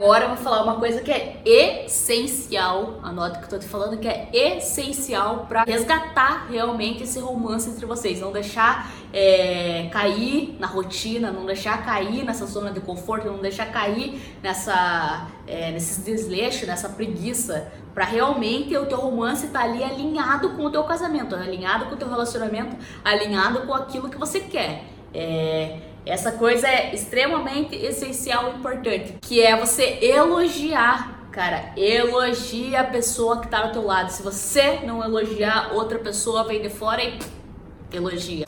Agora eu vou falar uma coisa que é essencial, anota que eu tô te falando que é essencial para resgatar realmente esse romance entre vocês, não deixar é, cair na rotina, não deixar cair nessa zona de conforto, não deixar cair nessa, é, nesses desleixos, nessa preguiça, para realmente o teu romance estar tá ali alinhado com o teu casamento, alinhado com o teu relacionamento, alinhado com aquilo que você quer. É, essa coisa é extremamente essencial e importante, que é você elogiar Cara, elogia a pessoa que tá ao teu lado. Se você não elogiar, outra pessoa vem de fora e elogia.